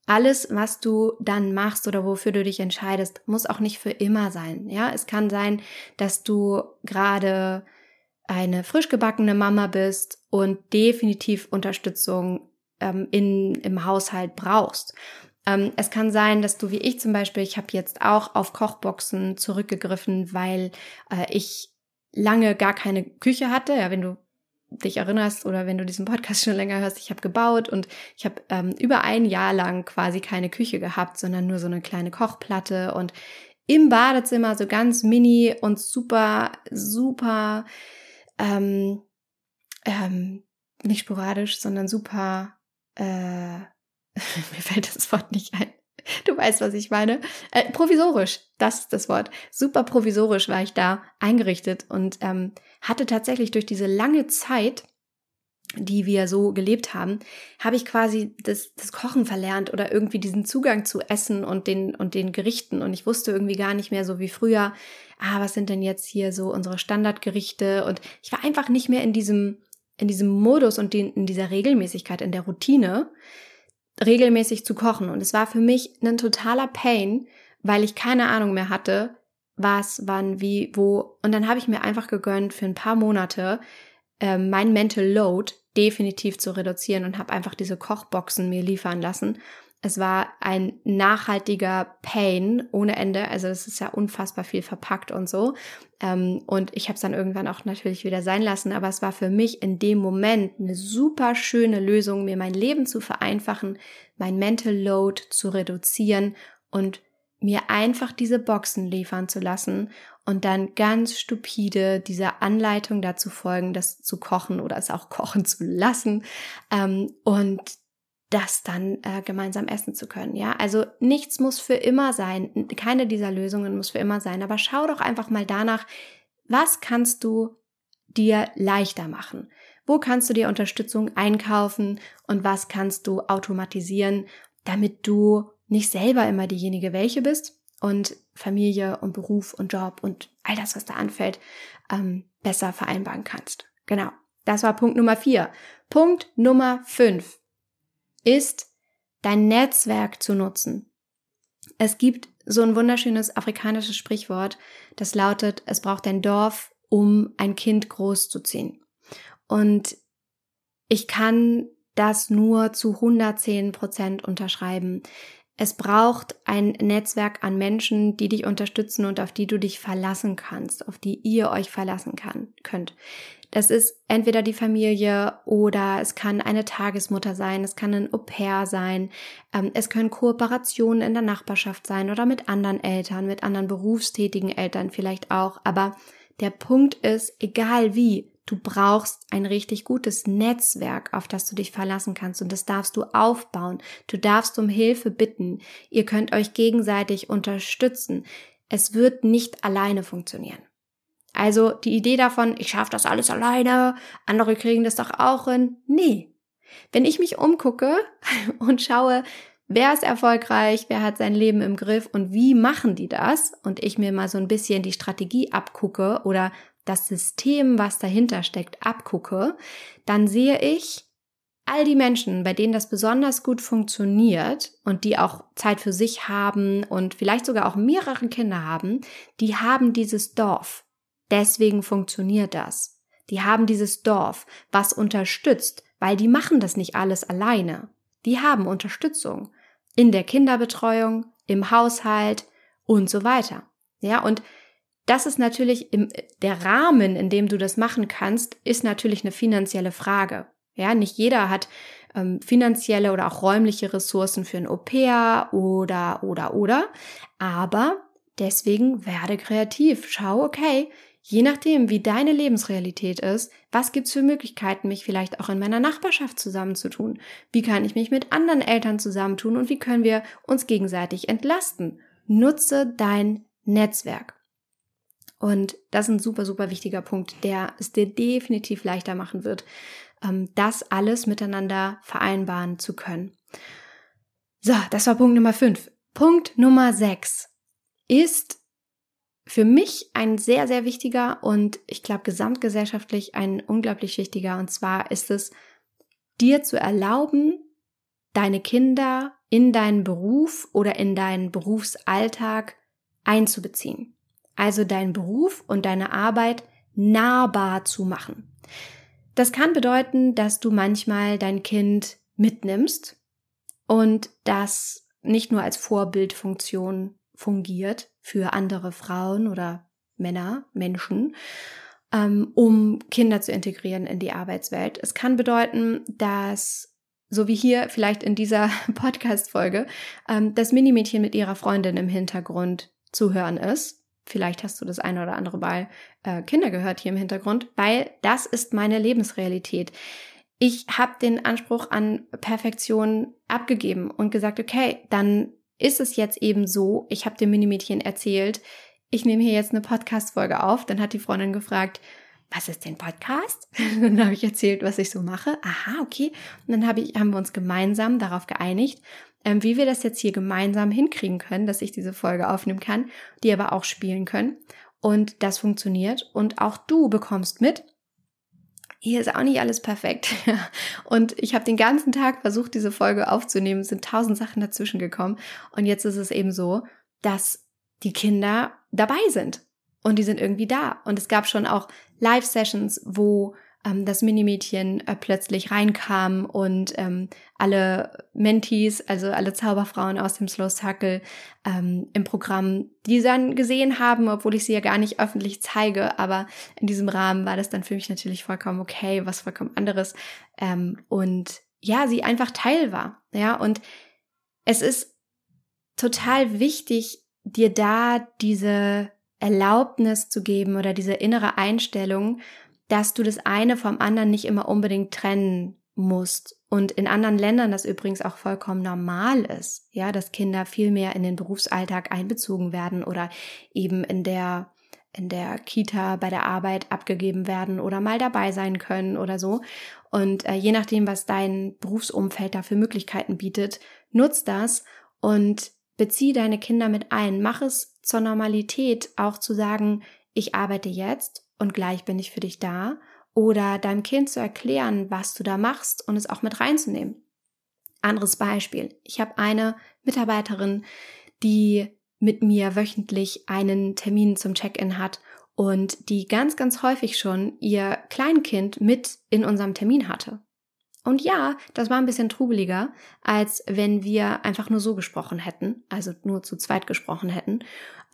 alles, was du dann machst oder wofür du dich entscheidest, muss auch nicht für immer sein. Ja, es kann sein, dass du gerade eine frisch gebackene Mama bist und definitiv Unterstützung ähm, in, im Haushalt brauchst. Ähm, es kann sein, dass du wie ich zum Beispiel, ich habe jetzt auch auf Kochboxen zurückgegriffen, weil äh, ich lange gar keine Küche hatte. Ja, wenn du dich erinnerst oder wenn du diesen Podcast <laughs> schon länger hörst, ich habe gebaut und ich habe ähm, über ein Jahr lang quasi keine Küche gehabt, sondern nur so eine kleine Kochplatte und im Badezimmer so ganz mini und super, super, ähm, ähm, nicht sporadisch, sondern super, äh, <laughs> mir fällt das Wort nicht ein. Du weißt, was ich meine. Äh, provisorisch, das ist das Wort. Super provisorisch war ich da eingerichtet und ähm, hatte tatsächlich durch diese lange Zeit, die wir so gelebt haben, habe ich quasi das, das Kochen verlernt oder irgendwie diesen Zugang zu Essen und den, und den Gerichten. Und ich wusste irgendwie gar nicht mehr so wie früher, ah, was sind denn jetzt hier so unsere Standardgerichte? Und ich war einfach nicht mehr in diesem, in diesem Modus und in, in dieser Regelmäßigkeit, in der Routine, regelmäßig zu kochen. Und es war für mich ein totaler Pain, weil ich keine Ahnung mehr hatte, was, wann, wie, wo. Und dann habe ich mir einfach gegönnt, für ein paar Monate äh, mein Mental Load definitiv zu reduzieren und habe einfach diese Kochboxen mir liefern lassen. Es war ein nachhaltiger Pain ohne Ende. Also es ist ja unfassbar viel verpackt und so. Ähm, und ich habe es dann irgendwann auch natürlich wieder sein lassen. Aber es war für mich in dem Moment eine super schöne Lösung, mir mein Leben zu vereinfachen, mein Mental Load zu reduzieren und mir einfach diese Boxen liefern zu lassen und dann ganz stupide dieser Anleitung dazu folgen, das zu kochen oder es auch <laughs> kochen zu lassen ähm, und das dann äh, gemeinsam essen zu können. Ja, also nichts muss für immer sein. Keine dieser Lösungen muss für immer sein. Aber schau doch einfach mal danach, was kannst du dir leichter machen? Wo kannst du dir Unterstützung einkaufen und was kannst du automatisieren, damit du nicht selber immer diejenige welche bist und Familie und Beruf und Job und all das, was da anfällt, ähm, besser vereinbaren kannst. Genau. Das war Punkt Nummer vier. Punkt Nummer fünf ist, dein Netzwerk zu nutzen. Es gibt so ein wunderschönes afrikanisches Sprichwort, das lautet, es braucht ein Dorf, um ein Kind großzuziehen. Und ich kann das nur zu 110 Prozent unterschreiben. Es braucht ein Netzwerk an Menschen, die dich unterstützen und auf die du dich verlassen kannst, auf die ihr euch verlassen kann, könnt. Das ist entweder die Familie oder es kann eine Tagesmutter sein, es kann ein Au-pair sein, ähm, es können Kooperationen in der Nachbarschaft sein oder mit anderen Eltern, mit anderen berufstätigen Eltern vielleicht auch. Aber der Punkt ist, egal wie, du brauchst ein richtig gutes Netzwerk, auf das du dich verlassen kannst und das darfst du aufbauen. Du darfst um Hilfe bitten. Ihr könnt euch gegenseitig unterstützen. Es wird nicht alleine funktionieren. Also die Idee davon, ich schaffe das alles alleine, andere kriegen das doch auch hin. Nee. Wenn ich mich umgucke <laughs> und schaue, wer ist erfolgreich, wer hat sein Leben im Griff und wie machen die das und ich mir mal so ein bisschen die Strategie abgucke oder das System, was dahinter steckt, abgucke, dann sehe ich all die Menschen, bei denen das besonders gut funktioniert und die auch Zeit für sich haben und vielleicht sogar auch mehrere Kinder haben, die haben dieses Dorf, Deswegen funktioniert das. Die haben dieses Dorf, was unterstützt, weil die machen das nicht alles alleine. Die haben Unterstützung in der Kinderbetreuung, im Haushalt und so weiter. Ja, und das ist natürlich im, der Rahmen, in dem du das machen kannst, ist natürlich eine finanzielle Frage. Ja, nicht jeder hat ähm, finanzielle oder auch räumliche Ressourcen für ein Au-pair oder, oder, oder. Aber deswegen werde kreativ. Schau, okay, Je nachdem, wie deine Lebensrealität ist, was gibt's für Möglichkeiten, mich vielleicht auch in meiner Nachbarschaft zusammenzutun? Wie kann ich mich mit anderen Eltern zusammentun und wie können wir uns gegenseitig entlasten? Nutze dein Netzwerk. Und das ist ein super, super wichtiger Punkt, der es dir definitiv leichter machen wird, ähm, das alles miteinander vereinbaren zu können. So, das war Punkt Nummer 5. Punkt Nummer 6 ist für mich ein sehr, sehr wichtiger und ich glaube gesamtgesellschaftlich ein unglaublich wichtiger. Und zwar ist es, dir zu erlauben, deine Kinder in deinen Beruf oder in deinen Berufsalltag einzubeziehen. Also deinen Beruf und deine Arbeit nahbar zu machen. Das kann bedeuten, dass du manchmal dein Kind mitnimmst und das nicht nur als Vorbildfunktion fungiert für andere Frauen oder Männer, Menschen, ähm, um Kinder zu integrieren in die Arbeitswelt. Es kann bedeuten, dass, so wie hier vielleicht in dieser <laughs> Podcast-Folge, ähm, das Minimädchen mit ihrer Freundin im Hintergrund zu hören ist. Vielleicht hast du das eine oder andere Mal äh, Kinder gehört hier im Hintergrund, weil das ist meine Lebensrealität. Ich habe den Anspruch an Perfektion abgegeben und gesagt, okay, dann ist es jetzt eben so, ich habe dem Minimädchen erzählt, ich nehme hier jetzt eine Podcast-Folge auf. Dann hat die Freundin gefragt, was ist denn Podcast? <laughs> dann habe ich erzählt, was ich so mache. Aha, okay. Und dann hab ich, haben wir uns gemeinsam darauf geeinigt, ähm, wie wir das jetzt hier gemeinsam hinkriegen können, dass ich diese Folge aufnehmen kann, die aber auch spielen können. Und das funktioniert. Und auch du bekommst mit, hier ist auch nicht alles perfekt. <laughs> und ich habe den ganzen Tag versucht, diese Folge aufzunehmen, es sind tausend Sachen dazwischen gekommen. Und jetzt ist es eben so, dass die Kinder dabei sind. Und die sind irgendwie da. Und es gab schon auch Live-Sessions, wo ähm, das Minimädchen äh, plötzlich reinkam und ähm, alle Mentees, also alle Zauberfrauen aus dem Slow Circle ähm, im Programm, die dann gesehen haben, obwohl ich sie ja gar nicht öffentlich zeige, aber in diesem Rahmen war das dann für mich natürlich vollkommen okay, was vollkommen anderes ähm, und ja, sie einfach Teil war, ja und es ist total wichtig, dir da diese Erlaubnis zu geben oder diese innere Einstellung, dass du das eine vom anderen nicht immer unbedingt trennen musst. Und in anderen Ländern das übrigens auch vollkommen normal ist, ja, dass Kinder viel mehr in den Berufsalltag einbezogen werden oder eben in der in der Kita bei der Arbeit abgegeben werden oder mal dabei sein können oder so. Und äh, je nachdem, was dein Berufsumfeld da für Möglichkeiten bietet, nutz das und bezieh deine Kinder mit ein. Mach es zur Normalität, auch zu sagen, ich arbeite jetzt und gleich bin ich für dich da oder deinem Kind zu erklären, was du da machst und es auch mit reinzunehmen. Anderes Beispiel. Ich habe eine Mitarbeiterin, die mit mir wöchentlich einen Termin zum Check-in hat und die ganz, ganz häufig schon ihr Kleinkind mit in unserem Termin hatte. Und ja, das war ein bisschen trubeliger, als wenn wir einfach nur so gesprochen hätten, also nur zu zweit gesprochen hätten.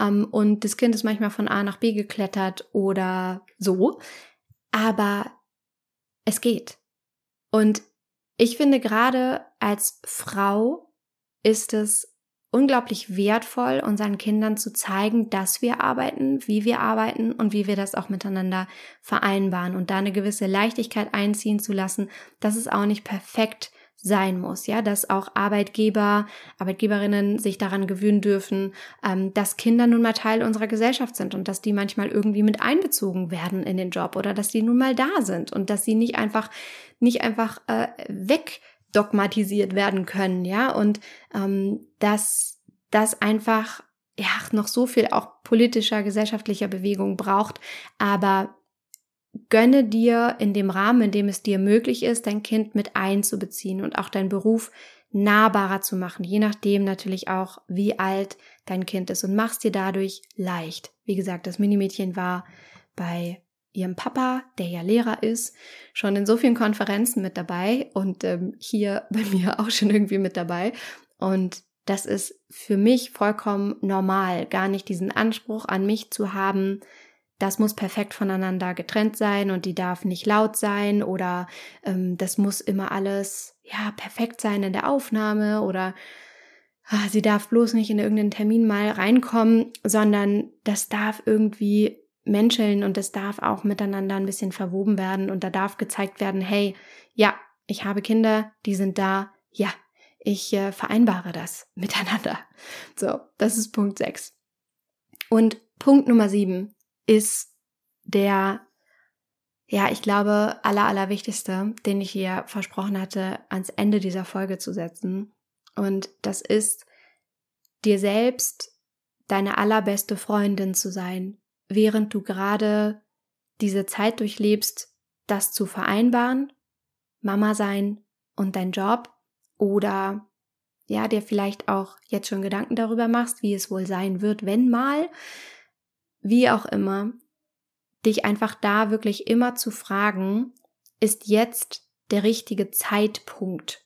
Ähm, und das Kind ist manchmal von A nach B geklettert oder so. Aber es geht. Und ich finde gerade als Frau ist es unglaublich wertvoll, unseren Kindern zu zeigen, dass wir arbeiten, wie wir arbeiten und wie wir das auch miteinander vereinbaren und da eine gewisse Leichtigkeit einziehen zu lassen, dass es auch nicht perfekt sein muss, ja, dass auch Arbeitgeber, Arbeitgeberinnen sich daran gewöhnen dürfen, ähm, dass Kinder nun mal Teil unserer Gesellschaft sind und dass die manchmal irgendwie mit einbezogen werden in den Job oder dass die nun mal da sind und dass sie nicht einfach nicht einfach äh, weg dogmatisiert werden können, ja, und ähm, dass das einfach ja noch so viel auch politischer, gesellschaftlicher Bewegung braucht, aber gönne dir in dem Rahmen, in dem es dir möglich ist, dein Kind mit einzubeziehen und auch deinen Beruf nahbarer zu machen, je nachdem natürlich auch, wie alt dein Kind ist. Und machst dir dadurch leicht. Wie gesagt, das Minimädchen war bei ihrem Papa, der ja Lehrer ist, schon in so vielen Konferenzen mit dabei und ähm, hier <laughs> bei mir auch schon irgendwie mit dabei. Und das ist für mich vollkommen normal, gar nicht diesen Anspruch an mich zu haben, das muss perfekt voneinander getrennt sein und die darf nicht laut sein oder ähm, das muss immer alles ja perfekt sein in der Aufnahme oder ah, sie darf bloß nicht in irgendeinen Termin mal reinkommen, sondern das darf irgendwie menscheln und es darf auch miteinander ein bisschen verwoben werden und da darf gezeigt werden, hey, ja, ich habe Kinder, die sind da, ja, ich äh, vereinbare das <laughs> miteinander. So, das ist Punkt 6. Und Punkt Nummer 7 ist der, ja, ich glaube, aller, allerwichtigste, den ich hier versprochen hatte, ans Ende dieser Folge zu setzen. Und das ist, dir selbst deine allerbeste Freundin zu sein, während du gerade diese Zeit durchlebst, das zu vereinbaren, Mama sein und dein Job oder ja, dir vielleicht auch jetzt schon Gedanken darüber machst, wie es wohl sein wird, wenn mal, wie auch immer, dich einfach da wirklich immer zu fragen, ist jetzt der richtige Zeitpunkt?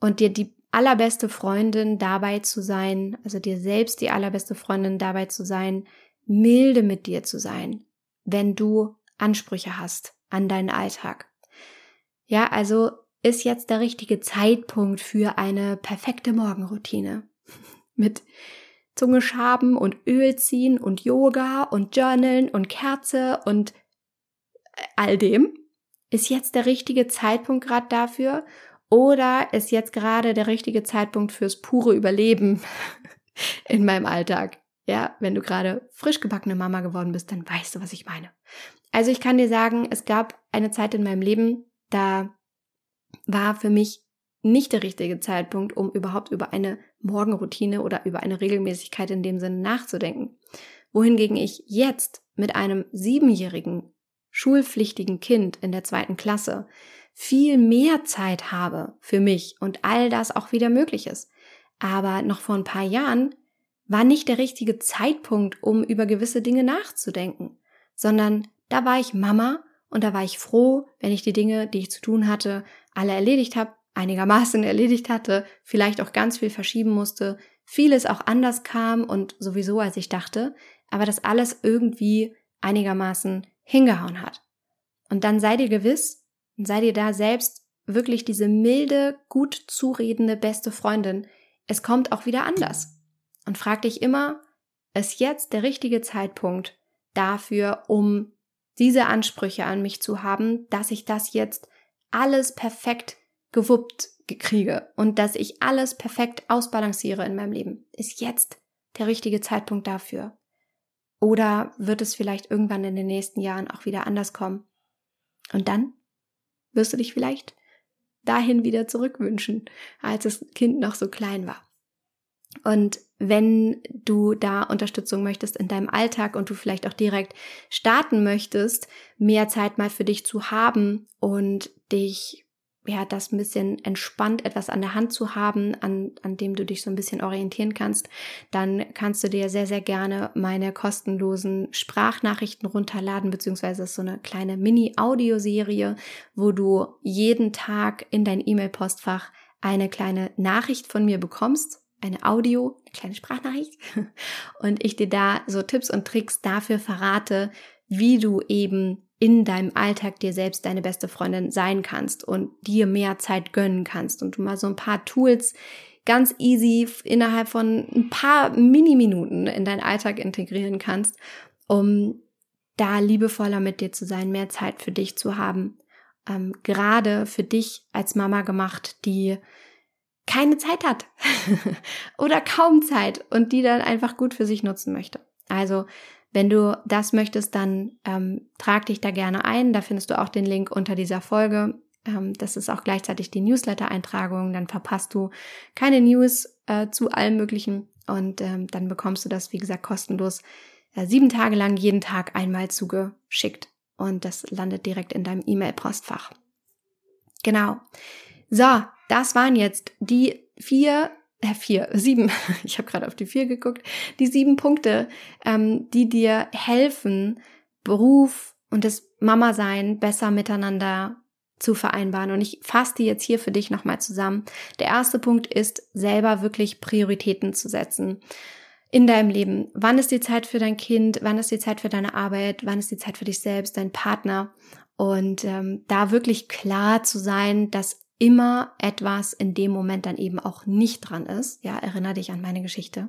Und dir die allerbeste Freundin dabei zu sein, also dir selbst die allerbeste Freundin dabei zu sein, milde mit dir zu sein, wenn du Ansprüche hast an deinen Alltag. Ja, also ist jetzt der richtige Zeitpunkt für eine perfekte Morgenroutine <laughs> mit Zunge schaben und Öl ziehen und Yoga und Journalen und Kerze und äh, all dem. Ist jetzt der richtige Zeitpunkt gerade dafür oder ist jetzt gerade der richtige Zeitpunkt fürs pure Überleben <laughs> in meinem Alltag? Ja, wenn du gerade frisch gebackene Mama geworden bist, dann weißt du, was ich meine. Also ich kann dir sagen, es gab eine Zeit in meinem Leben, da war für mich nicht der richtige Zeitpunkt, um überhaupt über eine Morgenroutine oder über eine Regelmäßigkeit in dem Sinne nachzudenken. Wohingegen ich jetzt mit einem siebenjährigen schulpflichtigen Kind in der zweiten Klasse viel mehr Zeit habe für mich und all das auch wieder möglich ist. Aber noch vor ein paar Jahren war nicht der richtige Zeitpunkt, um über gewisse Dinge nachzudenken, sondern da war ich Mama und da war ich froh, wenn ich die Dinge, die ich zu tun hatte, alle erledigt habe einigermaßen <laughs> erledigt hatte, vielleicht auch ganz viel verschieben musste, vieles auch anders kam und sowieso als ich dachte, aber das alles irgendwie einigermaßen hingehauen hat. Und dann sei dir gewiss und sei dir da selbst wirklich diese milde, gut zuredende beste Freundin. Es kommt auch wieder anders. Und frag dich immer, ist jetzt der richtige Zeitpunkt dafür, um diese Ansprüche an mich zu haben, dass ich das jetzt alles perfekt gewuppt kriege und dass ich alles perfekt ausbalanciere in meinem Leben. Ist jetzt der richtige Zeitpunkt dafür? Oder wird es vielleicht irgendwann in den nächsten Jahren auch wieder anders kommen? Und dann wirst du dich vielleicht dahin wieder zurückwünschen, als das Kind noch so klein war. Und wenn du da Unterstützung möchtest in deinem Alltag und du vielleicht auch direkt starten möchtest, mehr Zeit mal für dich zu haben und dich ja, das ein bisschen entspannt etwas an der Hand zu haben, an, an dem du dich so ein bisschen orientieren kannst, dann kannst du dir sehr, sehr gerne meine kostenlosen Sprachnachrichten runterladen, beziehungsweise so eine kleine Mini-Audioserie, wo du jeden Tag in dein E-Mail-Postfach eine kleine Nachricht von mir bekommst, eine Audio, eine kleine Sprachnachricht, <laughs> und ich dir da so Tipps und Tricks dafür verrate, wie du eben in deinem Alltag dir selbst deine beste Freundin sein kannst und dir mehr Zeit gönnen kannst und du mal so ein paar Tools ganz easy innerhalb von ein paar Mini-Minuten in deinen Alltag integrieren kannst, um da liebevoller mit dir zu sein, mehr Zeit für dich zu haben. Ähm, gerade für dich als Mama gemacht, die keine Zeit hat <laughs> oder kaum Zeit und die dann einfach gut für sich nutzen möchte. Also wenn du das möchtest, dann ähm, trag dich da gerne ein. Da findest du auch den Link unter dieser Folge. Ähm, das ist auch gleichzeitig die Newsletter-Eintragung. Dann verpasst du keine News äh, zu allem Möglichen. Und ähm, dann bekommst du das, wie gesagt, kostenlos äh, sieben Tage lang jeden Tag einmal zugeschickt. Und das landet direkt in deinem E-Mail-Postfach. Genau. So, das waren jetzt die vier äh, vier, sieben, <laughs> ich habe gerade auf die vier geguckt, die sieben Punkte, ähm, die dir helfen, Beruf und das Mama-Sein besser miteinander zu vereinbaren. Und ich fasse die jetzt hier für dich nochmal zusammen. Der erste Punkt ist, selber wirklich Prioritäten zu setzen in deinem Leben. Wann ist die Zeit für dein Kind? Wann ist die Zeit für deine Arbeit? Wann ist die Zeit für dich selbst, dein Partner? Und ähm, da wirklich klar zu sein, dass immer etwas in dem Moment dann eben auch nicht dran ist. Ja, erinnere dich an meine Geschichte.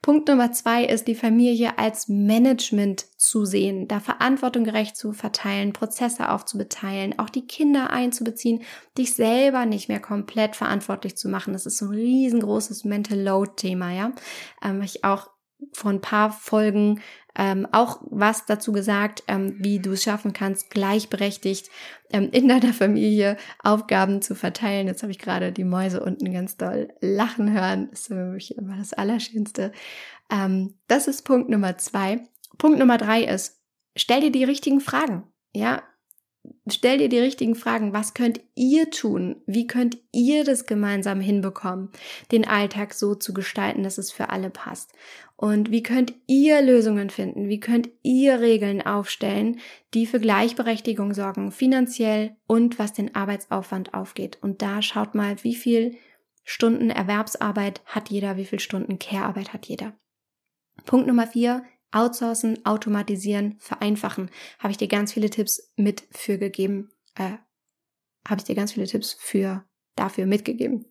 Punkt Nummer zwei ist, die Familie als Management zu sehen, da Verantwortung gerecht zu verteilen, Prozesse aufzubeteilen, auch die Kinder einzubeziehen, dich selber nicht mehr komplett verantwortlich zu machen. Das ist so ein riesengroßes Mental Load Thema, ja. Ähm, ich auch vor ein paar Folgen ähm, auch was dazu gesagt, ähm, wie du es schaffen kannst, gleichberechtigt ähm, in deiner Familie Aufgaben zu verteilen. Jetzt habe ich gerade die Mäuse unten ganz doll lachen hören. Das ist für mich immer das Allerschönste. Ähm, das ist Punkt Nummer zwei. Punkt Nummer drei ist, stell dir die richtigen Fragen. Ja, stell dir die richtigen Fragen. Was könnt ihr tun? Wie könnt ihr das gemeinsam hinbekommen, den Alltag so zu gestalten, dass es für alle passt? Und wie könnt ihr Lösungen finden? Wie könnt ihr Regeln aufstellen, die für Gleichberechtigung sorgen, finanziell und was den Arbeitsaufwand aufgeht? Und da schaut mal, wie viel Stunden Erwerbsarbeit hat jeder, wie viel Stunden Care-Arbeit hat jeder. Punkt Nummer vier, outsourcen, automatisieren, vereinfachen. Habe ich dir ganz viele Tipps mit für gegeben. Äh, habe ich dir ganz viele Tipps für dafür mitgegeben.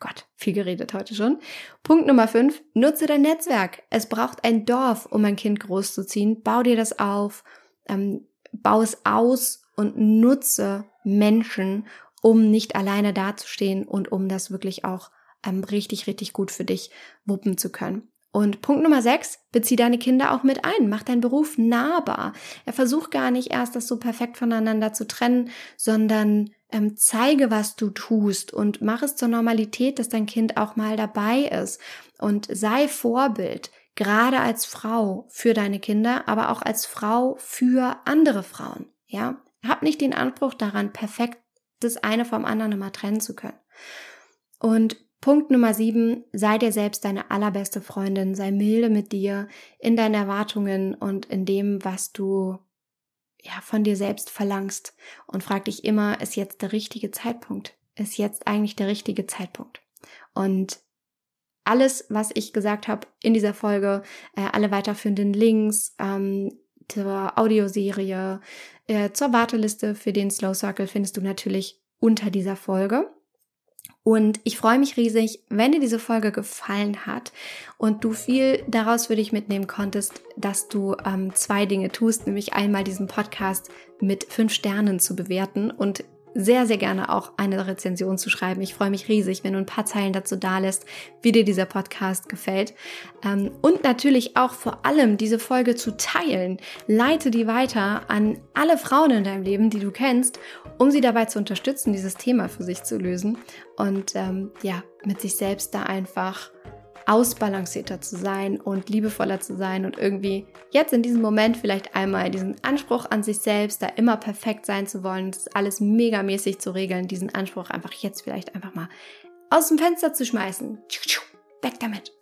Gott, viel geredet heute schon. Punkt Nummer 5. Nutze dein Netzwerk. Es braucht ein Dorf, um ein Kind großzuziehen. Bau dir das auf, ähm, bau es aus und nutze Menschen, um nicht alleine dazustehen und um das wirklich auch ähm, richtig, richtig gut für dich wuppen zu können. Und Punkt Nummer sechs, bezieh deine Kinder auch mit ein, mach deinen Beruf nahbar. Er versucht gar nicht erst, das so perfekt voneinander zu trennen, sondern ähm, zeige, was du tust und mach es zur Normalität, dass dein Kind auch mal dabei ist und sei Vorbild, gerade als Frau für deine Kinder, aber auch als Frau für andere Frauen. Ja, hab nicht den Anspruch daran, perfekt das eine vom anderen immer trennen zu können. Und Punkt Nummer sieben, sei dir selbst deine allerbeste Freundin, sei milde mit dir in deinen Erwartungen und in dem, was du ja von dir selbst verlangst und frag dich immer, ist jetzt der richtige Zeitpunkt? Ist jetzt eigentlich der richtige Zeitpunkt? Und alles, was ich gesagt habe in dieser Folge, äh, alle weiterführenden Links ähm, zur Audioserie, äh, zur Warteliste für den Slow Circle findest du natürlich unter dieser Folge. Und ich freue mich riesig, wenn dir diese Folge gefallen hat und du viel daraus für dich mitnehmen konntest, dass du ähm, zwei Dinge tust, nämlich einmal diesen Podcast mit fünf Sternen zu bewerten und sehr, sehr gerne auch eine Rezension zu schreiben. Ich freue mich riesig, wenn du ein paar Zeilen dazu da lässt, wie dir dieser Podcast gefällt. Ähm, und natürlich auch vor allem diese Folge zu teilen. Leite die weiter an alle Frauen in deinem Leben, die du kennst, um sie dabei zu unterstützen, dieses Thema für sich zu lösen und ähm, ja, mit sich selbst da einfach ausbalancierter zu sein und liebevoller zu sein und irgendwie jetzt in diesem Moment vielleicht einmal diesen Anspruch an sich selbst, da immer perfekt sein zu wollen, das alles megamäßig zu regeln, diesen Anspruch einfach jetzt vielleicht einfach mal aus dem Fenster zu schmeißen. Weg damit.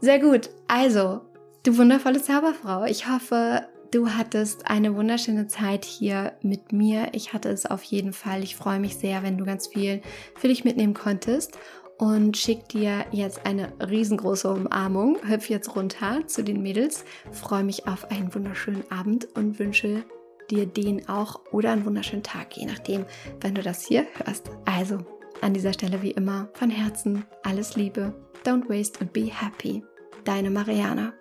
Sehr gut. Also, du wundervolle Zauberfrau. Ich hoffe, du hattest eine wunderschöne Zeit hier mit mir. Ich hatte es auf jeden Fall. Ich freue mich sehr, wenn du ganz viel für dich mitnehmen konntest und schick dir jetzt eine riesengroße Umarmung. Hüpf jetzt runter zu den Mädels. Freue mich auf einen wunderschönen Abend und wünsche dir den auch oder einen wunderschönen Tag, je nachdem, wenn du das hier hörst. Also, an dieser Stelle wie immer von Herzen alles Liebe. Don't waste and be happy. Deine Mariana.